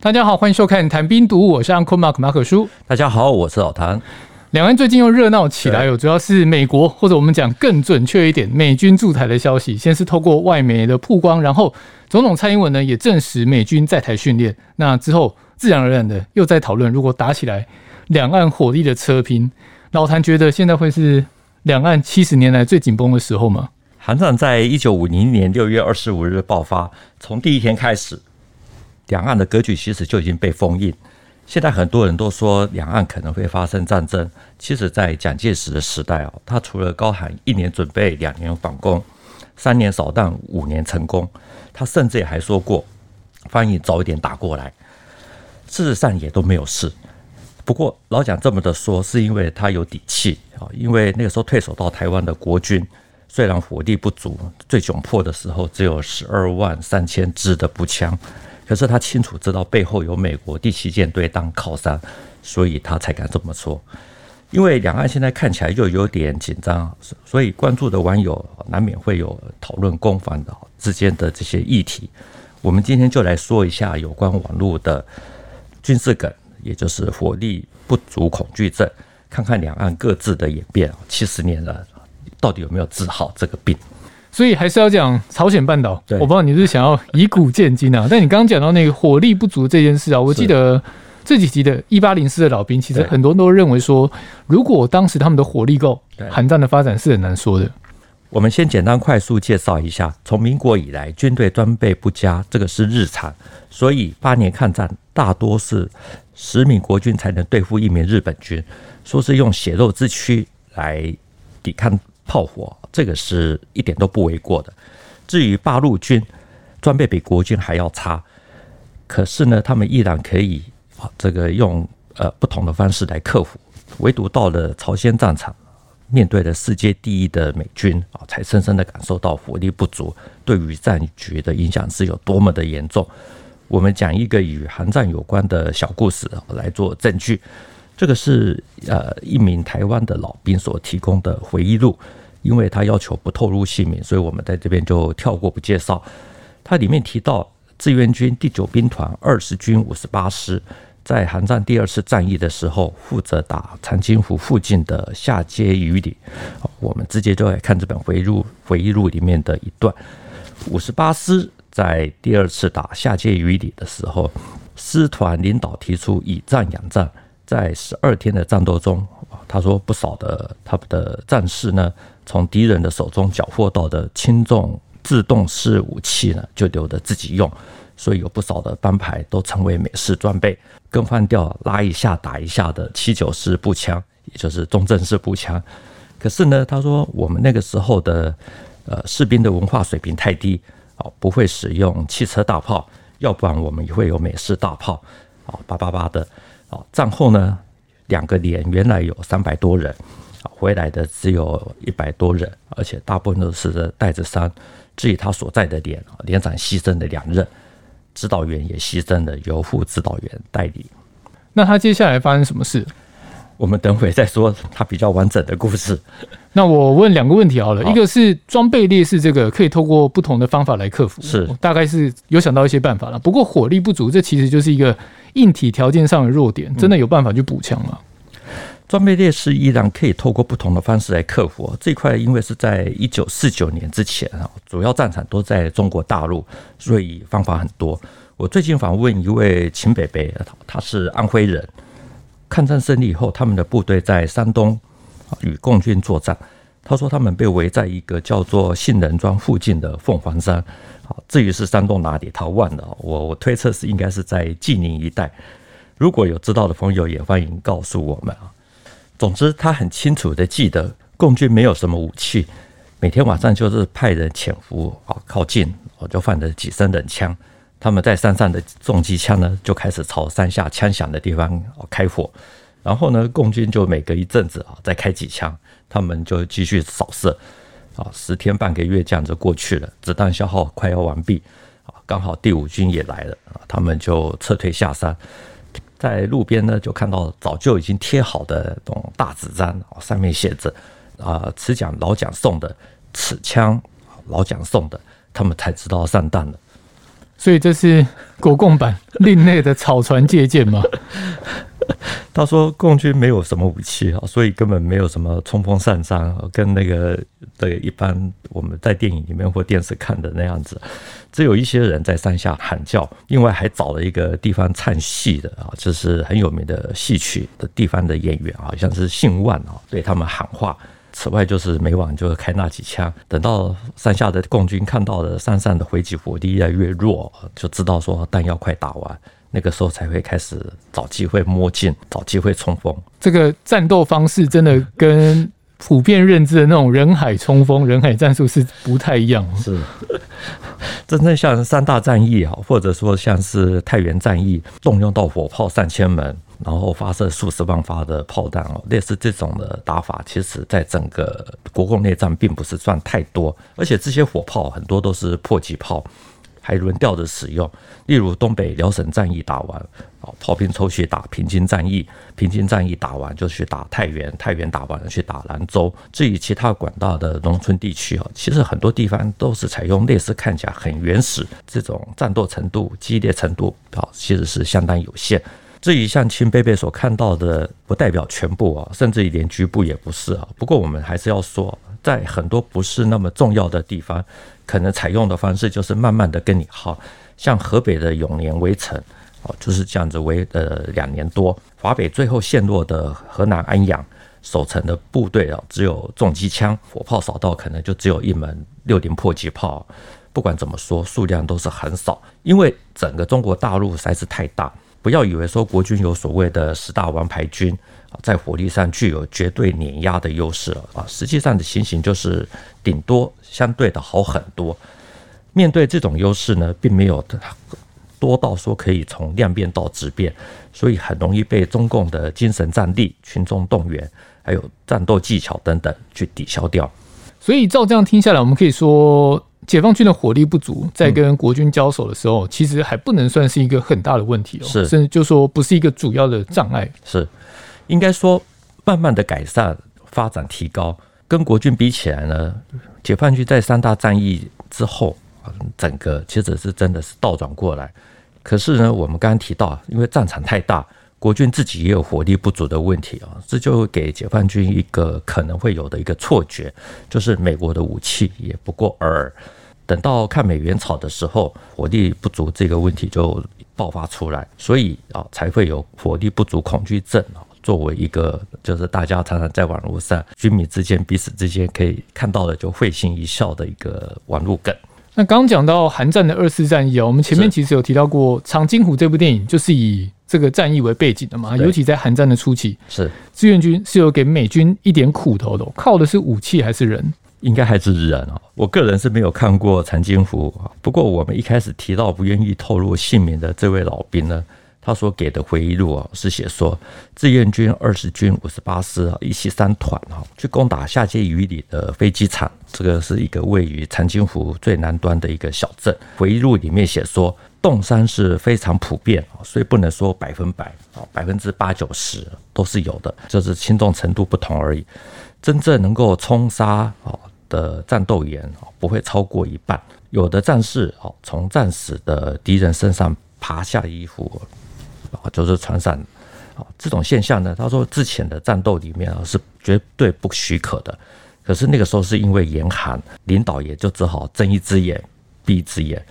大家好，欢迎收看《谈兵读武》，我是 Uncle Mark 马可叔。大家好，我是老谭。两岸最近又热闹起来哦，主要是美国，或者我们讲更准确一点，美军驻台的消息，先是透过外媒的曝光，然后总统蔡英文呢也证实美军在台训练。那之后，自然而然的又在讨论，如果打起来，两岸火力的车拼，老谭觉得现在会是两岸七十年来最紧绷的时候吗？韩战在一九五零年六月二十五日爆发，从第一天开始。两岸的格局其实就已经被封印。现在很多人都说两岸可能会发生战争。其实，在蒋介石的时代哦，他除了高喊一年准备，两年反攻，三年扫荡，五年成功，他甚至也还说过，翻译早一点打过来。事实上也都没有事。不过老蒋这么的说，是因为他有底气啊。因为那个时候退守到台湾的国军，虽然火力不足，最窘迫的时候只有十二万三千支的步枪。可是他清楚知道背后有美国第七舰队当靠山，所以他才敢这么说。因为两岸现在看起来又有点紧张，所以关注的网友难免会有讨论攻防的之间的这些议题。我们今天就来说一下有关网络的军事梗，也就是火力不足恐惧症，看看两岸各自的演变。七十年了，到底有没有治好这个病？所以还是要讲朝鲜半岛。我不知道你是想要以古鉴今啊？但你刚刚讲到那个火力不足这件事啊，我记得这几集的一八零四的老兵，其实很多人都认为说，如果当时他们的火力够，韩战的发展是很难说的。我们先简单快速介绍一下，从民国以来，军队装备不佳，这个是日常。所以八年抗战，大多是十名国军才能对付一名日本军，说是用血肉之躯来抵抗炮火。这个是一点都不为过的。至于八路军，装备比国军还要差，可是呢，他们依然可以，这个用呃不同的方式来克服。唯独到了朝鲜战场，面对了世界第一的美军啊，才深深的感受到火力不足对于战局的影响是有多么的严重。我们讲一个与韩战有关的小故事来做证据。这个是呃一名台湾的老兵所提供的回忆录。因为他要求不透露姓名，所以我们在这边就跳过不介绍。他里面提到，志愿军第九兵团二十军五十八师在韩战第二次战役的时候，负责打长津湖附近的下街隅里。我们直接就来看这本回忆录回忆录里面的一段：五十八师在第二次打下街隅里的时候，师团领导提出以战养战，在十二天的战斗中，他说不少的他们的战士呢。从敌人的手中缴获到的轻重自动式武器呢，就留着自己用，所以有不少的班牌都成为美式装备，更换掉拉一下打一下的七九式步枪，也就是中正式步枪。可是呢，他说我们那个时候的呃士兵的文化水平太低啊，不会使用汽车大炮，要不然我们也会有美式大炮啊，叭叭叭的啊。战后呢，两个连原来有三百多人。回来的只有一百多人，而且大部分都是带着伤。至于他所在的连，连长牺牲了两任，指导员也牺牲了，由副指导员代理。那他接下来发生什么事？我们等会再说他比较完整的故事。那我问两个问题好了，好，一个是装备劣势，这个可以透过不同的方法来克服，是大概是有想到一些办法了。不过火力不足，这其实就是一个硬体条件上的弱点，真的有办法去补强吗？装备劣势依然可以透过不同的方式来克服。这块因为是在一九四九年之前啊，主要战场都在中国大陆，所以方法很多。我最近访问一位秦北北，他是安徽人。抗战胜利以后，他们的部队在山东与共军作战。他说他们被围在一个叫做杏仁庄附近的凤凰山。至于是山东哪里，他忘了。我我推测是应该是在济宁一带。如果有知道的朋友，也欢迎告诉我们啊。总之，他很清楚的记得，共军没有什么武器，每天晚上就是派人潜伏啊，靠近，我就放了几声冷枪。他们在山上的重机枪呢，就开始朝山下枪响的地方开火。然后呢，共军就每隔一阵子啊，再开几枪，他们就继续扫射。啊，十天半个月这样子过去了，子弹消耗快要完毕，啊，刚好第五军也来了，啊，他们就撤退下山。在路边呢，就看到早就已经贴好的这种大纸张，上面写着“啊，此奖老蒋送的，此枪老蒋送的”，他们才知道上当了。所以这是国共版 另类的草船借箭吗？他说共军没有什么武器啊，所以根本没有什么冲锋上山，跟那个对一般我们在电影里面或电视看的那样子，只有一些人在山下喊叫，另外还找了一个地方唱戏的啊，就是很有名的戏曲的地方的演员，好像是姓万啊，对他们喊话。此外，就是每晚就开那几枪。等到山下的共军看到了山上的回击火力越来越弱，就知道说弹药快打完，那个时候才会开始找机会摸进，找机会冲锋。这个战斗方式真的跟普遍认知的那种人海冲锋、人海战术是不太一样。是，真正像三大战役啊，或者说像是太原战役，动用到火炮上千门。然后发射数十万发的炮弹哦，类似这种的打法，其实在整个国共内战并不是算太多，而且这些火炮很多都是迫击炮，还轮调着使用。例如东北辽沈战役打完，哦，炮兵抽去打平津战役，平津战役打完就去打太原，太原打完了去打兰州。至于其他广大的农村地区哦，其实很多地方都是采用类似看起来很原始这种战斗程度、激烈程度啊，其实是相当有限。至于像亲贝贝所看到的，不代表全部啊，甚至于连局部也不是啊。不过我们还是要说，在很多不是那么重要的地方，可能采用的方式就是慢慢的跟你耗。像河北的永年围城，哦，就是这样子围呃两年多。华北最后陷落的河南安阳，守城的部队啊，只有重机枪，火炮扫到可能就只有一门六零迫击炮。不管怎么说，数量都是很少，因为整个中国大陆实在是太大。不要以为说国军有所谓的十大王牌军，在火力上具有绝对碾压的优势啊，实际上的情形就是顶多相对的好很多。面对这种优势呢，并没有多到说可以从量变到质变，所以很容易被中共的精神战力、群众动员，还有战斗技巧等等去抵消掉。所以照这样听下来，我们可以说。解放军的火力不足，在跟国军交手的时候，其实还不能算是一个很大的问题哦，是，甚至就说不是一个主要的障碍。是，应该说慢慢的改善、发展、提高，跟国军比起来呢，解放军在三大战役之后，整个其实是真的是倒转过来。可是呢，我们刚刚提到，因为战场太大。国军自己也有火力不足的问题啊，这就给解放军一个可能会有的一个错觉，就是美国的武器也不过尔尔。等到抗美援朝的时候，火力不足这个问题就爆发出来，所以啊，才会有火力不足恐惧症啊，作为一个就是大家常常在网络上军迷之间彼此之间可以看到的就会心一笑的一个网络梗。那刚刚讲到韩战的二次战役啊，我们前面其实有提到过《长津湖》这部电影，就是以这个战役为背景的嘛，尤其在韩战的初期，是志愿军是有给美军一点苦头的，靠的是武器还是人？应该还是人啊。我个人是没有看过长津湖，不过我们一开始提到不愿意透露姓名的这位老兵呢，他所给的回忆录啊，是写说志愿军二十军五十八师啊，一七三团啊，去攻打下碣隅里的飞机场，这个是一个位于长津湖最南端的一个小镇。回忆录里面写说。冻伤是非常普遍，所以不能说百分百啊，百分之八九十都是有的，就是轻重程度不同而已。真正能够冲杀啊的战斗员啊，不会超过一半。有的战士啊，从战死的敌人身上爬下衣服啊，就是传染啊这种现象呢。他说之前的战斗里面啊是绝对不许可的，可是那个时候是因为严寒，领导也就只好睁一只眼闭一只眼。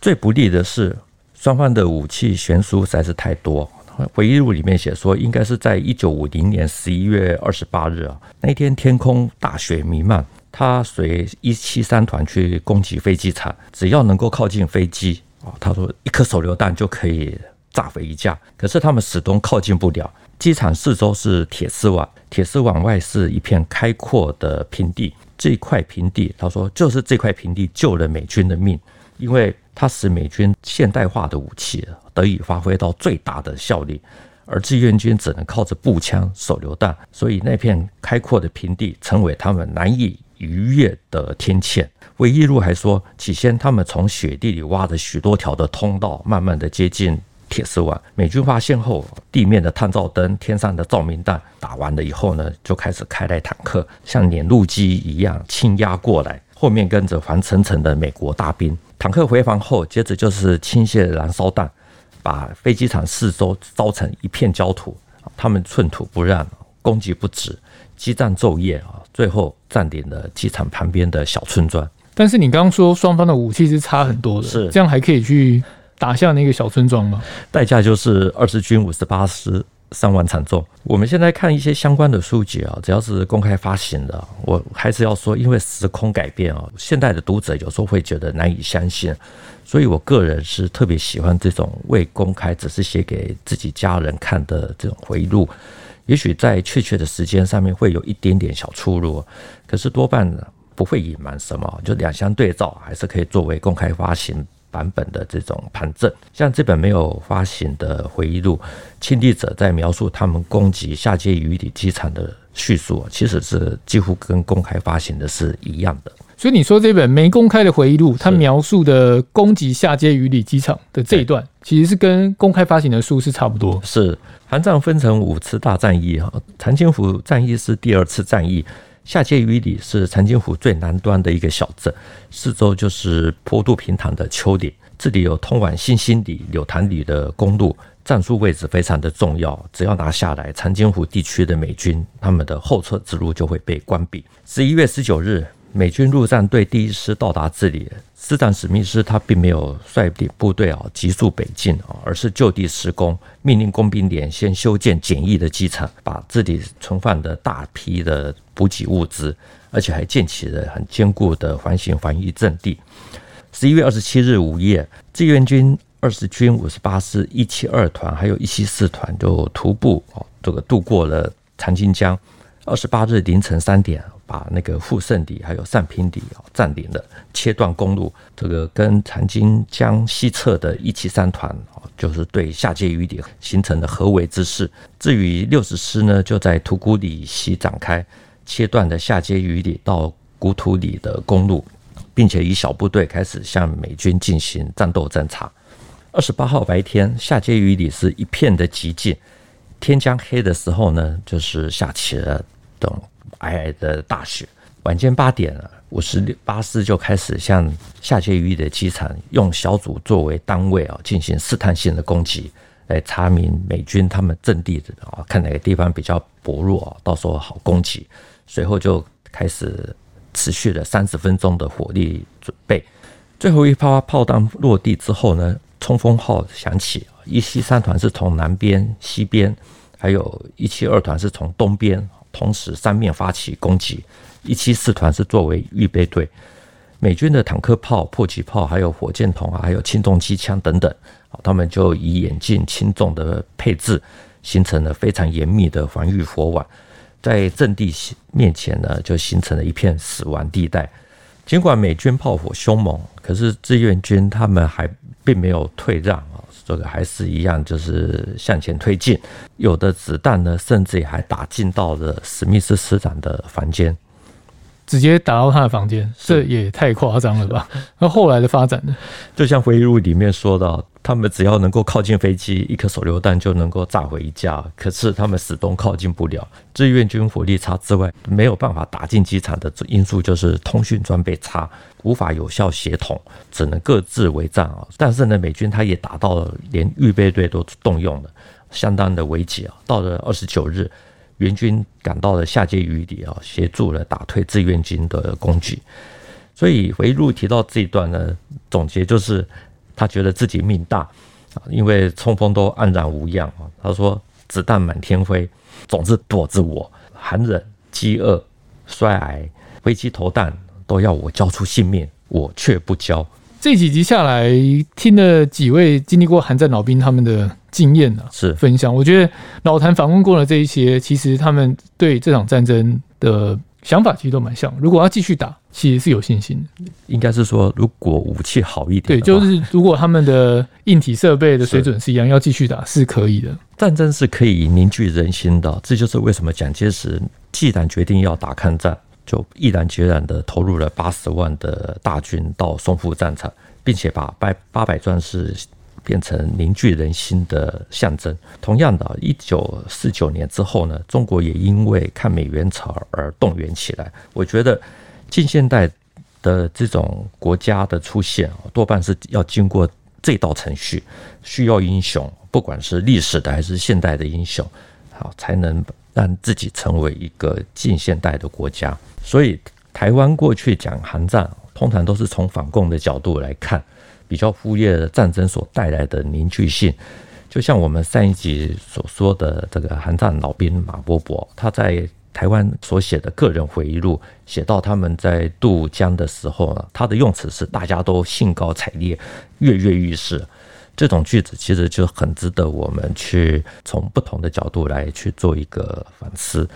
最不利的是，双方的武器悬殊实在是太多。回忆录里面写说，应该是在一九五零年十一月二十八日啊，那天天空大雪弥漫，他随一七三团去攻击飞机场，只要能够靠近飞机啊，他说一颗手榴弹就可以炸毁一架。可是他们始终靠近不了，机场四周是铁丝网，铁丝网外是一片开阔的平地，这块平地，他说就是这块平地救了美军的命，因为。它使美军现代化的武器得以发挥到最大的效力，而志愿军只能靠着步枪、手榴弹，所以那片开阔的平地成为他们难以逾越的天堑。回忆录还说，起先他们从雪地里挖着许多条的通道，慢慢的接近铁丝网。美军发现后，地面的探照灯、天上的照明弹打完了以后呢，就开始开来坦克，像碾路机一样倾压过来。后面跟着黄澄澄的美国大兵。坦克回防后，接着就是倾泻燃烧弹，把飞机场四周烧成一片焦土。他们寸土不让，攻击不止，激战昼夜啊，最后占领了机场旁边的小村庄。但是你刚刚说双方的武器是差很多的，是这样还可以去打下那个小村庄吗？代价就是二十军五十八师。伤亡惨重。我们现在看一些相关的书籍啊，只要是公开发行的，我还是要说，因为时空改变啊，现代的读者有时候会觉得难以相信，所以我个人是特别喜欢这种未公开，只是写给自己家人看的这种回忆录。也许在确切的时间上面会有一点点小出入，可是多半不会隐瞒什么，就两相对照，还是可以作为公开发行版本的这种盘证，像这本没有发行的回忆录，亲历者在描述他们攻击下街鱼里机场的叙述，其实是几乎跟公开发行的是一样的。所以你说这本没公开的回忆录，它描述的攻击下街鱼里机场的这一段，其实是跟公开发行的书是差不多。是，韩战分成五次大战役哈，长津湖战役是第二次战役。下街鱼里是长津湖最南端的一个小镇，四周就是坡度平坦的丘陵，这里有通往新兴里、柳潭里的公路，战术位置非常的重要。只要拿下来，长津湖地区的美军他们的后撤之路就会被关闭。十一月十九日，美军陆战队第一师到达这里。师长史密斯他并没有率领部队啊急速北进啊，而是就地施工，命令工兵连先修建简易的机场，把这里存放的大批的补给物资，而且还建起了很坚固的环形防御阵地。十一月二十七日午夜，志愿军二十军五十八师一七二团还有一七四团就徒步啊这个渡过了长津江。二十八日凌晨三点。把那个富胜里还有上平里啊占领了，切断公路。这个跟长津江西侧的一七三团啊，就是对下街鱼里形成了合围之势。至于六十师呢，就在图古里西展开，切断的下街鱼里到古土里的公路，并且以小部队开始向美军进行战斗侦察。二十八号白天，下街鱼里是一片的寂静。天将黑的时候呢，就是下起了等。皑皑的大雪，晚间八点了，五十八师就开始向下街鱼里的机场用小组作为单位啊，进行试探性的攻击，来查明美军他们阵地的啊，看哪个地方比较薄弱啊，到时候好攻击。随后就开始持续了三十分钟的火力准备。最后一发炮弹落地之后呢，冲锋号响起，一七三团是从南边、西边，还有一七二团是从东边。同时三面发起攻击，一七四团是作为预备队，美军的坦克炮、迫击炮，还有火箭筒啊，还有轻重机枪等等，他们就以远近轻重的配置，形成了非常严密的防御火网，在阵地面前呢，就形成了一片死亡地带。尽管美军炮火凶猛，可是志愿军他们还并没有退让啊。这个还是一样，就是向前推进。有的子弹呢，甚至也还打进到了史密斯师长的房间，直接打到他的房间，这也太夸张了吧？那后来的发展呢？就像回忆录里面说的。他们只要能够靠近飞机，一颗手榴弹就能够炸毁一架。可是他们始终靠近不了。志愿军火力差之外，没有办法打进机场的因素就是通讯装备差，无法有效协同，只能各自为战啊。但是呢，美军他也打到了，连预备队都动用了，相当的危急啊。到了二十九日，援军赶到了下街鱼里啊，协助了打退志愿军的攻击。所以回忆录提到这一段呢，总结就是。他觉得自己命大啊，因为冲锋都安然无恙啊。他说：“子弹满天飞，总是躲着我。寒冷、饥饿、衰癌、飞机投弹，都要我交出性命，我却不交。”这几集下来，听了几位经历过寒战老兵他们的经验啊，是分享。我觉得老谭访问过了这一些，其实他们对这场战争的。想法其实都蛮像，如果要继续打，其实是有信心的。应该是说，如果武器好一点，对，就是如果他们的硬体设备的水准是一样，要继续打是可以的。战争是可以凝聚人心的，这就是为什么蒋介石既然决定要打抗战，就毅然决然的投入了八十万的大军到淞沪战场，并且把八八百壮士。变成凝聚人心的象征。同样的，一九四九年之后呢，中国也因为抗美援朝而动员起来。我觉得近现代的这种国家的出现，多半是要经过这道程序，需要英雄，不管是历史的还是现代的英雄，好，才能让自己成为一个近现代的国家。所以，台湾过去讲韩战，通常都是从反共的角度来看，比较忽略了战争所带来的凝聚性。就像我们上一集所说的，这个韩战老兵马伯伯，他在台湾所写的个人回忆录，写到他们在渡江的时候呢，他的用词是大家都兴高采烈、跃跃欲试。这种句子其实就很值得我们去从不同的角度来去做一个反思。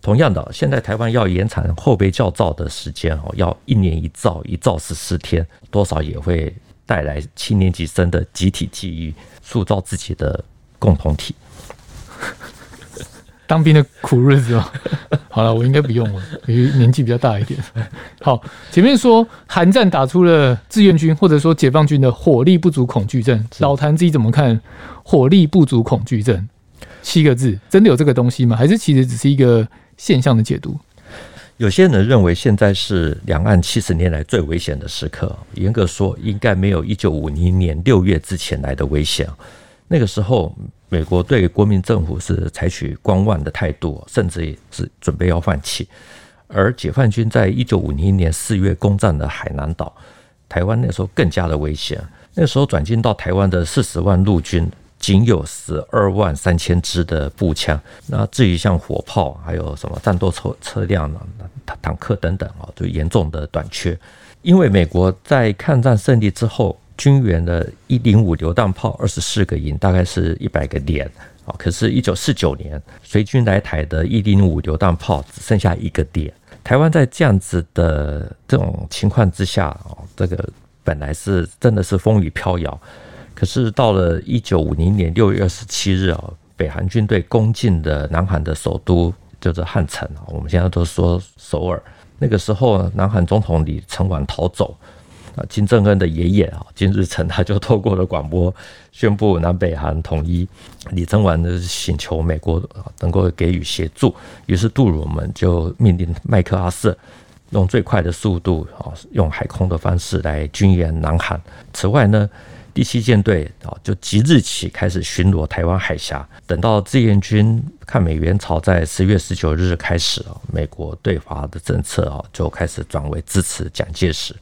同样的，现在台湾要延长后备教造的时间哦，要一年一造，一造十四天，多少也会带来七年级生的集体记忆，塑造自己的共同体。当兵的苦日子哦，好了，我应该不用了，因为年纪比较大一点。好，前面说韩战打出了志愿军或者说解放军的火力不足恐惧症，老谭自己怎么看火力不足恐惧症？七个字，真的有这个东西吗？还是其实只是一个现象的解读？有些人认为现在是两岸七十年来最危险的时刻，严格说，应该没有一九五零年六月之前来的危险。那个时候，美国对国民政府是采取观望的态度，甚至也是准备要放弃。而解放军在一九五零年四月攻占了海南岛，台湾那时候更加的危险。那时候转进到台湾的四十万陆军，仅有十二万三千支的步枪。那至于像火炮，还有什么战斗车车辆呢？坦克等等啊，就严重的短缺。因为美国在抗战胜利之后。军援的一零五榴弹炮二十四个营，大概是一百个连啊。可是，一九四九年随军来台的一零五榴弹炮只剩下一个点。台湾在这样子的这种情况之下啊，这个本来是真的是风雨飘摇。可是到了一九五零年六月二十七日啊，北韩军队攻进了南韩的首都，就是汉城啊。我们现在都说首尔。那个时候，南韩总统李承晚逃走。啊，金正恩的爷爷啊，金日成他就透过了广播宣布南北韩统一。李承晚呢请求美国能够给予协助，于是杜鲁门就命令麦克阿瑟用最快的速度啊，用海空的方式来军援南韩。此外呢，第七舰队啊就即日起开始巡逻台湾海峡。等到志愿军抗美援朝在十月十九日开始啊，美国对华的政策啊就开始转为支持蒋介石。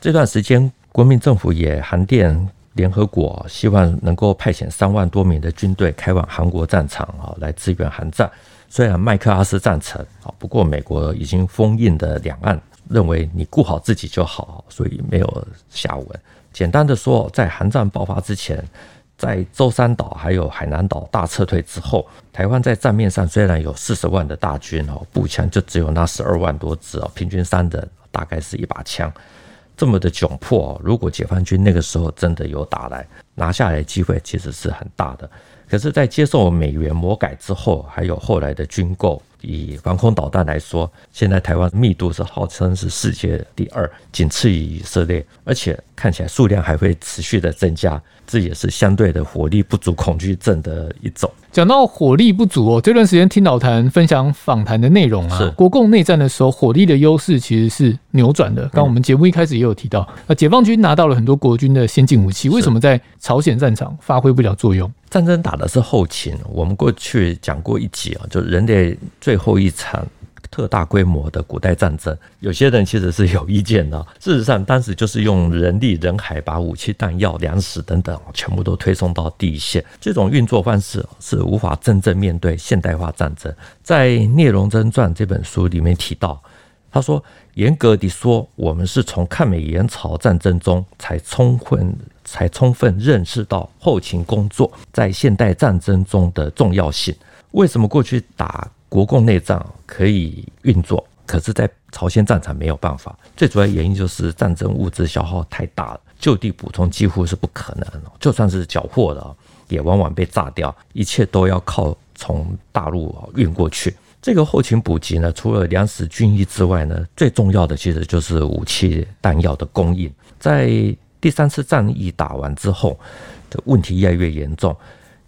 这段时间，国民政府也函电联合国，希望能够派遣三万多名的军队开往韩国战场啊，来支援韩战。虽然麦克阿瑟赞成啊，不过美国已经封印的两岸认为你顾好自己就好，所以没有下文。简单的说，在韩战爆发之前，在舟山岛还有海南岛大撤退之后，台湾在账面上虽然有四十万的大军哦，步枪就只有那十二万多支哦，平均三人大概是一把枪。这么的窘迫，如果解放军那个时候真的有打来，拿下来机会其实是很大的。可是，在接受美元魔改之后，还有后来的军购，以防空导弹来说，现在台湾密度是号称是世界第二，仅次于以色列，而且看起来数量还会持续的增加。这也是相对的火力不足恐惧症的一种。讲到火力不足哦，这段时间听老谭分享访谈的内容啊，国共内战的时候，火力的优势其实是扭转的。刚我们节目一开始也有提到，那解放军拿到了很多国军的先进武器，为什么在朝鲜战场发挥不了作用？战争打的是后勤。我们过去讲过一集啊，就人类最后一场。特大规模的古代战争，有些人其实是有意见的。事实上，当时就是用人力、人海把武器、弹药、粮食等等全部都推送到第一线。这种运作方式是无法真正面对现代化战争。在《聂荣臻传》这本书里面提到，他说：“严格地说，我们是从抗美援朝战争中才充分、才充分认识到后勤工作在现代战争中的重要性。为什么过去打？”国共内战可以运作，可是，在朝鲜战场没有办法。最主要原因就是战争物资消耗太大了，就地补充几乎是不可能。就算是缴获的，也往往被炸掉。一切都要靠从大陆运过去。这个后勤补给呢，除了粮食、军衣之外呢，最重要的其实就是武器弹药的供应。在第三次战役打完之后，的问题越来越严重。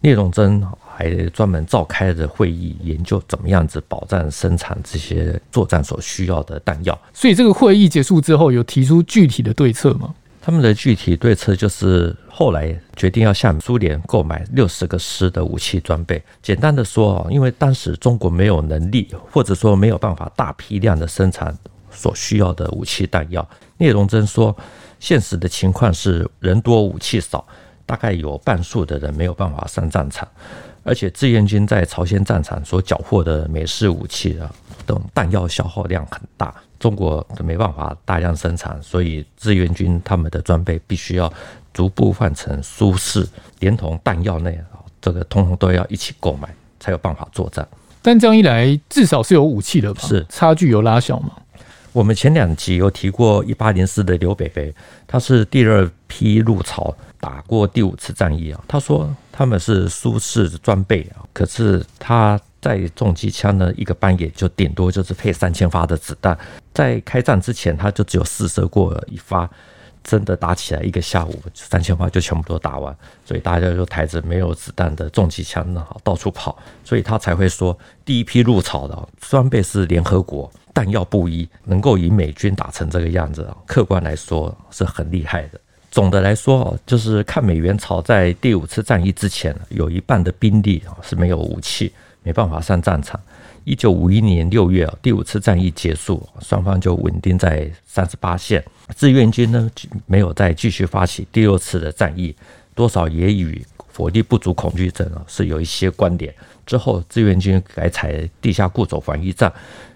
聂荣臻还专门召开了会议，研究怎么样子保障生产这些作战所需要的弹药。所以这个会议结束之后，有提出具体的对策吗？他们的具体对策就是后来决定要向苏联购买六十个师的武器装备。简单的说啊，因为当时中国没有能力，或者说没有办法大批量的生产所需要的武器弹药。聂荣臻说，现实的情况是人多武器少，大概有半数的人没有办法上战场，而且志愿军在朝鲜战场所缴获的美式武器啊，等弹药消耗量很大。中国没办法大量生产，所以志愿军他们的装备必须要逐步换成苏式，连同弹药内啊，这个通通都要一起购买，才有办法作战。但这样一来，至少是有武器的吧？是差距有拉小吗？我们前两集有提过一八零四的刘北北，他是第二批入朝，打过第五次战役啊。他说他们是苏式装备啊，可是他。在重机枪呢，一个班也就顶多就是配三千发的子弹，在开战之前他就只有试射过一发，真的打起来一个下午三千发就全部都打完，所以大家就抬着没有子弹的重机枪呢到处跑，所以他才会说第一批入朝的装备是联合国，弹药不一，能够以美军打成这个样子，客观来说是很厉害的。总的来说就是抗美援朝在第五次战役之前，有一半的兵力啊是没有武器。没办法上战场。一九五一年六月，第五次战役结束，双方就稳定在三十八线。志愿军呢，没有再继续发起第六次的战役，多少也与火力不足恐惧症啊是有一些关联。之后，志愿军改采地下固守防御战，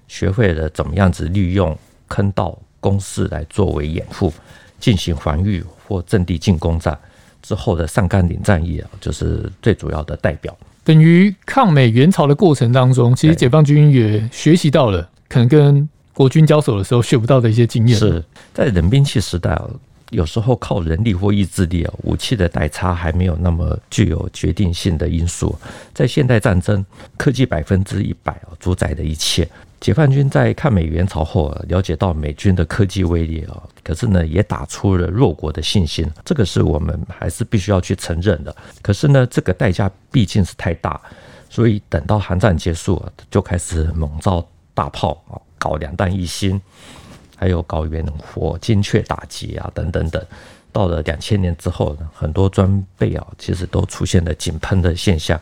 学会了怎么样子利用坑道、工事来作为掩护，进行防御或阵地进攻战。之后的上甘岭战役啊，就是最主要的代表。等于抗美援朝的过程当中，其实解放军也学习到了可能跟国军交手的时候学不到的一些经验。是在冷兵器时代，有时候靠人力或意志力啊，武器的代差还没有那么具有决定性的因素。在现代战争，科技百分之一百啊，主宰的一切。解放军在抗美援朝后啊，了解到美军的科技威力啊，可是呢，也打出了弱国的信心，这个是我们还是必须要去承认的。可是呢，这个代价毕竟是太大，所以等到韩战结束啊，就开始猛造大炮啊，搞两弹一星，还有搞远火精确打击啊，等等等。到了两千年之后呢，很多装备啊，其实都出现了井喷的现象。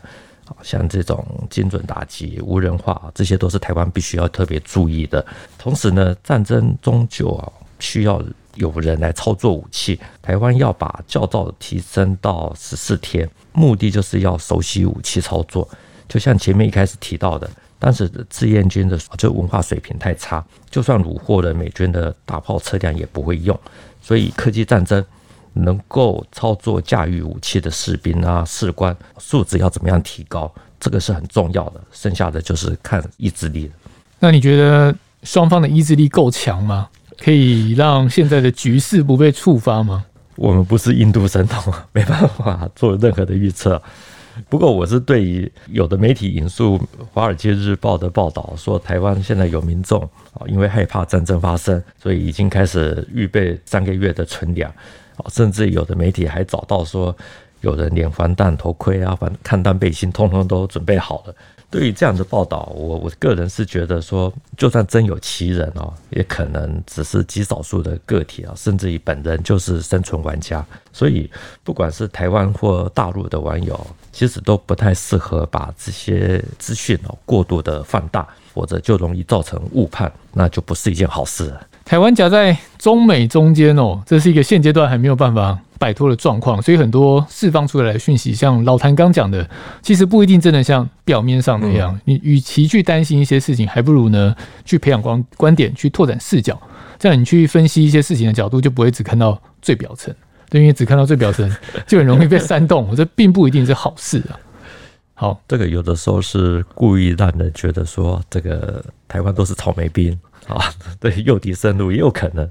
像这种精准打击、无人化，这些都是台湾必须要特别注意的。同时呢，战争终究啊需要有人来操作武器。台湾要把教召提升到十四天，目的就是要熟悉武器操作。就像前面一开始提到的，当时的志愿军的就文化水平太差，就算虏获了美军的大炮车辆也不会用，所以科技战争。能够操作驾驭武器的士兵啊，士官素质要怎么样提高？这个是很重要的。剩下的就是看意志力了。那你觉得双方的意志力够强吗？可以让现在的局势不被触发吗？我们不是印度神童，没办法做任何的预测。不过我是对于有的媒体引述《华尔街日报》的报道说，台湾现在有民众啊，因为害怕战争发生，所以已经开始预备三个月的存粮。甚至有的媒体还找到说，有人连防弹头盔啊、防抗弹背心，通通都准备好了。对于这样的报道，我我个人是觉得说，就算真有其人哦，也可能只是极少数的个体啊，甚至于本人就是生存玩家。所以，不管是台湾或大陆的网友，其实都不太适合把这些资讯哦过度的放大，否则就容易造成误判，那就不是一件好事。台湾夹在中美中间哦，这是一个现阶段还没有办法摆脱的状况，所以很多释放出来的讯息，像老谭刚讲的，其实不一定真的像表面上那样。你与其去担心一些事情，还不如呢去培养观观点，去拓展视角，这样你去分析一些事情的角度，就不会只看到最表层。对，因为只看到最表层，就很容易被煽动。我这并不一定是好事啊。好，这个有的时候是故意让人觉得说，这个台湾都是草莓兵。啊，对，诱敌深入也有可能，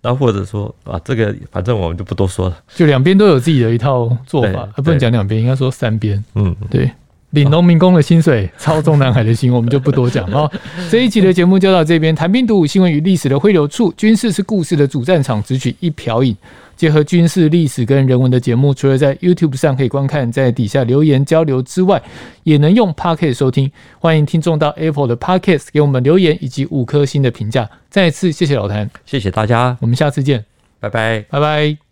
那或者说啊，这个反正我们就不多说了。就两边都有自己的一套做法，不能讲两边，应该说三边。嗯，对。领农民工的薪水，操纵南海的心，我们就不多讲了。这一集的节目就到这边，谈兵读武，新闻与历史的汇流处，军事是故事的主战场，只取一瓢饮。结合军事历史跟人文的节目，除了在 YouTube 上可以观看，在底下留言交流之外，也能用 Podcast 收听。欢迎听众到 Apple 的 Podcast 给我们留言以及五颗星的评价。再次谢谢老谭，谢谢大家，我们下次见，拜拜，拜拜。